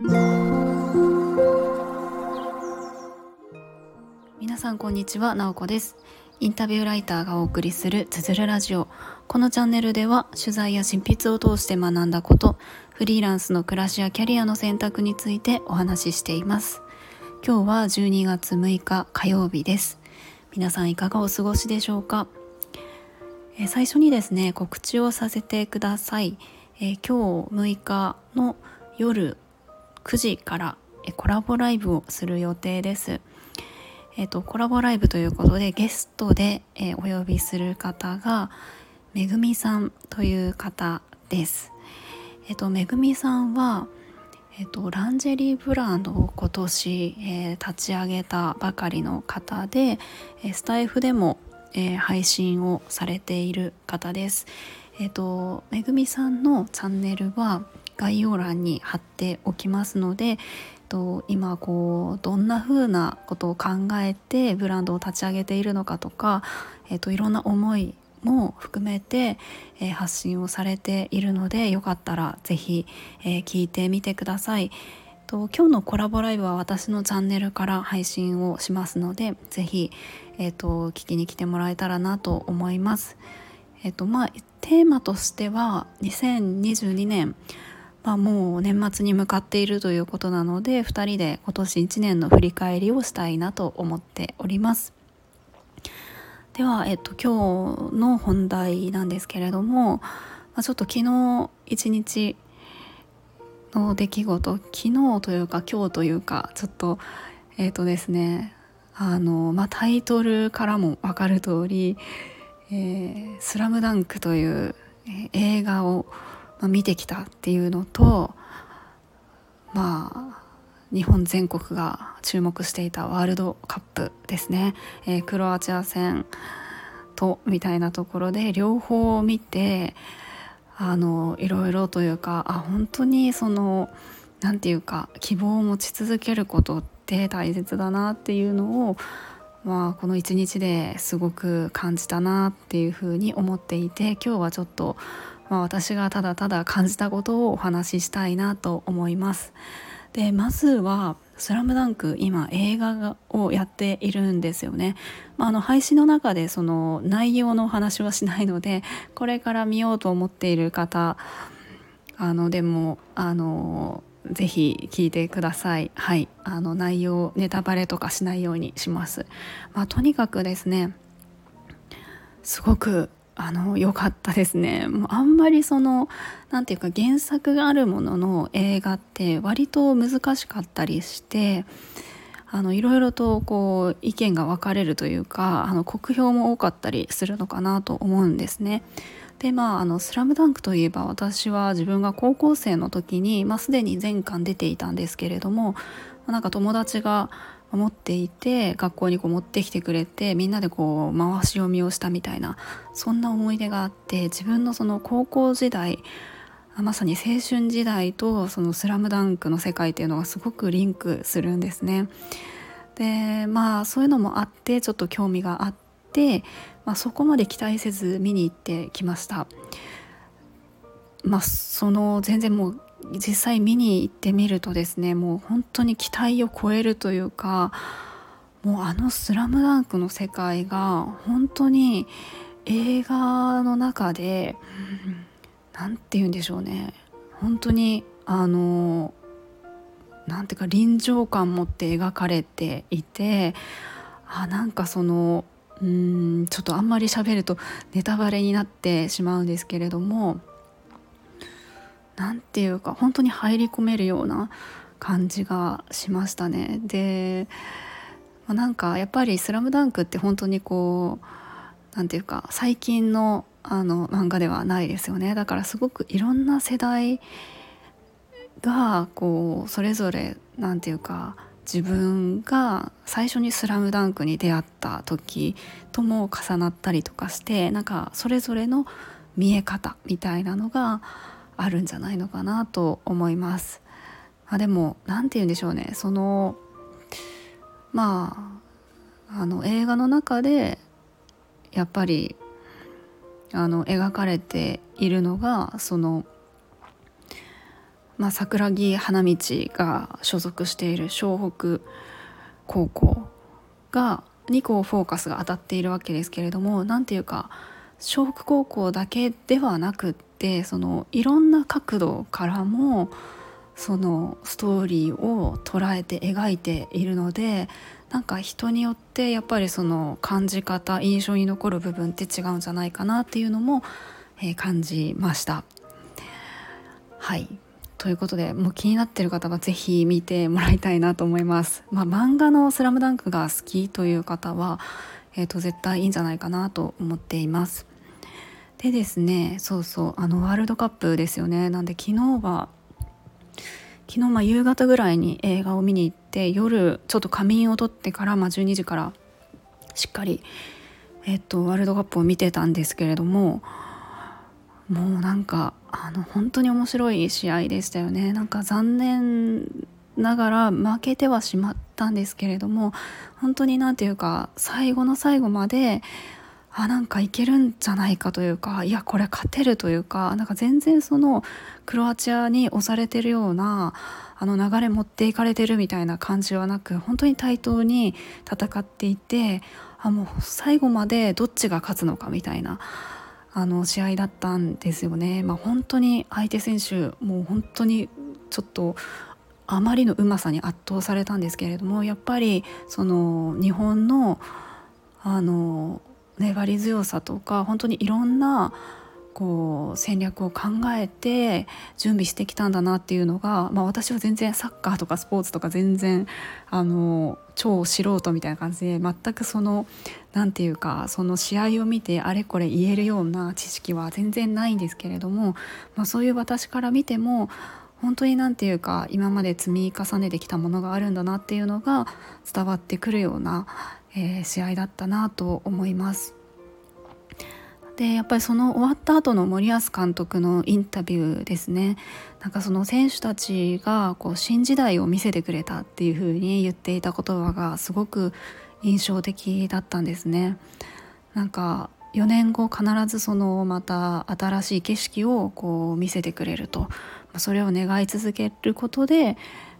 皆さんこんにちは、なおこです。インタビューライターがお送りするつづるラジオ。このチャンネルでは取材や執筆を通して学んだこと、フリーランスの暮らしやキャリアの選択についてお話ししています。今日は12月6日火曜日です。皆さんいかがお過ごしでしょうか？え最初にですね、告知をさせてください。え今日6日の夜9時からコラボライブをする予定です。えっ、と、コラボライブということでゲストで、お呼びする方がめぐみさんという方です。えっ、と、めぐみさんは、えっ、と、ランジェリーブランドを今年、えー、立ち上げたばかりの方で、スタイフでも、え配信をされている方です。えっ、と、めぐみさんのチャンネルは概要欄に貼っておきますので、今こうどんな風なことを考えてブランドを立ち上げているのかとか、えーと、いろんな思いも含めて、発信をされているのでよかったら是非、聞いてみてください。今日のコラボライブは私のチャンネルから配信をしますので是非、えー、聞きに来てもらえたらなと思います。えーとまあ、テーマとしては2022年まあ、もう年末に向かっているということなので2人で今年1年の振り返りをしたいなと思っております。では、えっと、今日の本題なんですけれども、まあ、ちょっと昨日一日の出来事昨日というか今日というかちょっとえっ、とですねあの、まあ、タイトルからも分かる通り「えー、スラムダンクという、え、映画をあ、見てきたっていうのとまあ日本全国が注目していたワールドカップですね、えー、クロアチア戦とみたいなところで両方を見てあのいろいろというかあ本当にその何て言うか希望を持ち続けることって大切だなっていうのをまあ、この一日ですごく感じたなっていうふうに思っていて今日はちょっとまあ、私がただただ感じたことをお話ししたいなと思います。でまずは「スラムダンク今映画をやっているんですよね。まあ、あの配信の中でその内容のお話はしないのでこれから見ようと思っている方あのでもあのぜひ聞いてください。はい、あの内容ネタバレとかしないようにします。まあ、とにかくですねすごくあの良かったですねもうあんまりその何て言うか原作があるものの映画って割と難しかったりしてあのいろいろとこう意見が分かれるというかあの酷評も多かったりするのかなと思うんですね。でまあ「あのスラムダンクといえば私は自分が高校生の時に、まあ、すでに全巻出ていたんですけれどもなんか友達が持っていて学校にこう持ってきてくれてみんなでこう回し読みをしたみたいなそんな思い出があって自分のその高校時代まさに青春時代とその「スラムダンクの世界っていうのがすごくリンクするんですね。でまあそういうのもあってちょっと興味があって、まあ、そこまで期待せず見に行ってきました。まあ、その全然もう実際見に行ってみるとですねもう本当に期待を超えるというかもうあの「スラムダンクの世界が本当に映画の中で何て言うんでしょうね本当にあのなんていうか臨場感持って描かれていてあなんかそのうんちょっとあんまり喋るとネタバレになってしまうんですけれども何て言うか本当に入り込めるような感じがしましたね。で、まあ、なんかやっぱり「スラムダンクって本当にこう何て言うか最近のあの漫画ではないですよねだからすごくいろんな世代がこうそれぞれ何て言うか自分が最初に「スラムダンクに出会った時とも重なったりとかしてなんかそれぞれの見え方みたいなのがあるんじゃないのかなと思います。あ、でも何て言うんでしょうねそのまああの映画の中でやっぱりあの描かれているのがそのまあ、桜木花道が所属している湘北高校が2校フォーカスが当たっているわけですけれども何ていうか湘北高校だけではなくってそのいろんな角度からもそのストーリーを捉えて描いているのでなんか人によってやっぱりその感じ方印象に残る部分って違うんじゃないかなっていうのも、えー、感じました。はいということでもう気になってる方は是非見てもらいたいなと思います。まあ、漫画の「スラムダンクが好きという方は、えーと、絶対いいんじゃないかなと思っています。でですねそうそうあのワールドカップですよねなんで昨日は昨日まあ夕方ぐらいに映画を見に行って夜ちょっと仮眠をとってから、まあ、12時からしっかり、えっと、ワールドカップを見てたんですけれどももうなんかあの本当に面白い試合でしたよね。なんか残念ながら負けてはしまったんですけれども本当に何て言うか最後の最後まであなんかいけるんじゃないかというかいやこれ勝てるというかなんか全然そのクロアチアに押されてるようなあの流れ持っていかれてるみたいな感じはなく本当に対等に戦っていてあもう最後までどっちが勝つのかみたいなあの試合だったんですよね。まあ、本当に相手選手もう本当にちょっとあまりのうまさに圧倒されたんですけれどもやっぱりその日本のあの粘り強さとか本当にいろんなこう戦略を考えて準備してきたんだなっていうのが、まあ、私は全然サッカーとかスポーツとか全然あの超素人みたいな感じで全くその何て言うかその試合を見てあれこれ言えるような知識は全然ないんですけれども、まあ、そういう私から見ても本当に何て言うか今まで積み重ねてきたものがあるんだなっていうのが伝わってくるような、えー、試合だったなと思います。でやっぱりその終わった後の森保監督のインタビューですねなんかその選手たちがこう新時代を見せてくれたっていう風に言っていた言葉がすごく印象的だったんですね。なんか4年後必ずそのまた新しい景色をこう見せてくれるとそれを願い続けることで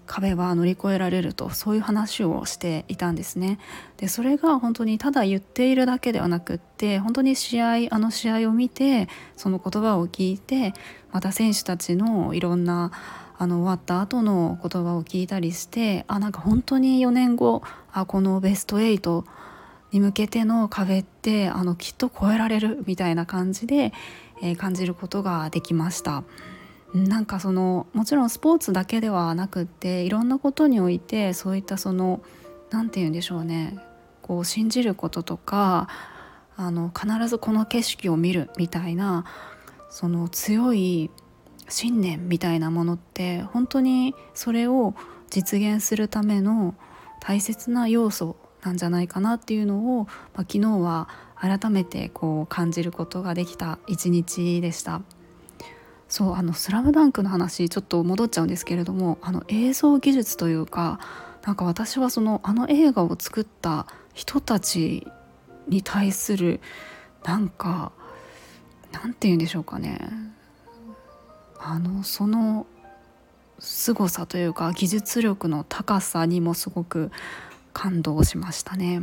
壁は乗り越えられるとそういう話をしていたんですね。でそれが本当にただ言っているだけではなくって本当に試合あの試合を見てその言葉を聞いてまた選手たちのいろんなあの終わった後の言葉を聞いたりしてあなんか本当に4年後あこのベスト8に向けての壁ってあのきっと超えられるみたいな感じで、えー、感じることができました。なんかそのもちろんスポーツだけではなくっていろんなことにおいてそういったその何て言うんでしょうねこう信じることとかあの必ずこの景色を見るみたいなその強い信念みたいなものって本当にそれを実現するための大切な要素なんじゃないかなっていうのを、まあ、昨日は改めてこう感じることができた一日でした。そうあの「スラムダンクの話ちょっと戻っちゃうんですけれどもあの映像技術というかなんか私はそのあの映画を作った人たちに対するなんかなんて言うんでしょうかねあのその凄さというか技術力の高さにもすごく感動しましたね。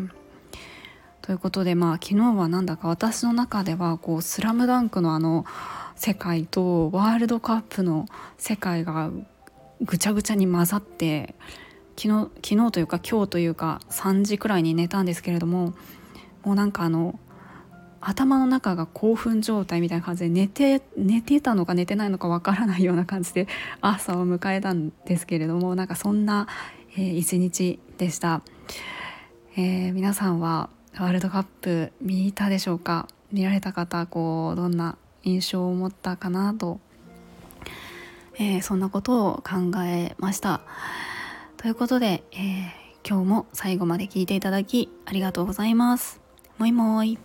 ということでまあ昨日はなんだか私の中ではこう「スラムダンクのあの世界とワールドカップの世界がぐちゃぐちゃに混ざって昨日昨日というか今日というか3時くらいに寝たんですけれどももうなんかあの頭の中が興奮状態みたいな感じで寝て寝てたのか寝てないのかわからないような感じで朝を迎えたんですけれどもなんかそんな、えー、一日でした、えー、皆さんはワールドカップ見たでしょうか？見られた方こうどんな印象を持ったかなと、えー、そんなことを考えました。ということで、えー、今日も最後まで聞いていただきありがとうございます。もいもい。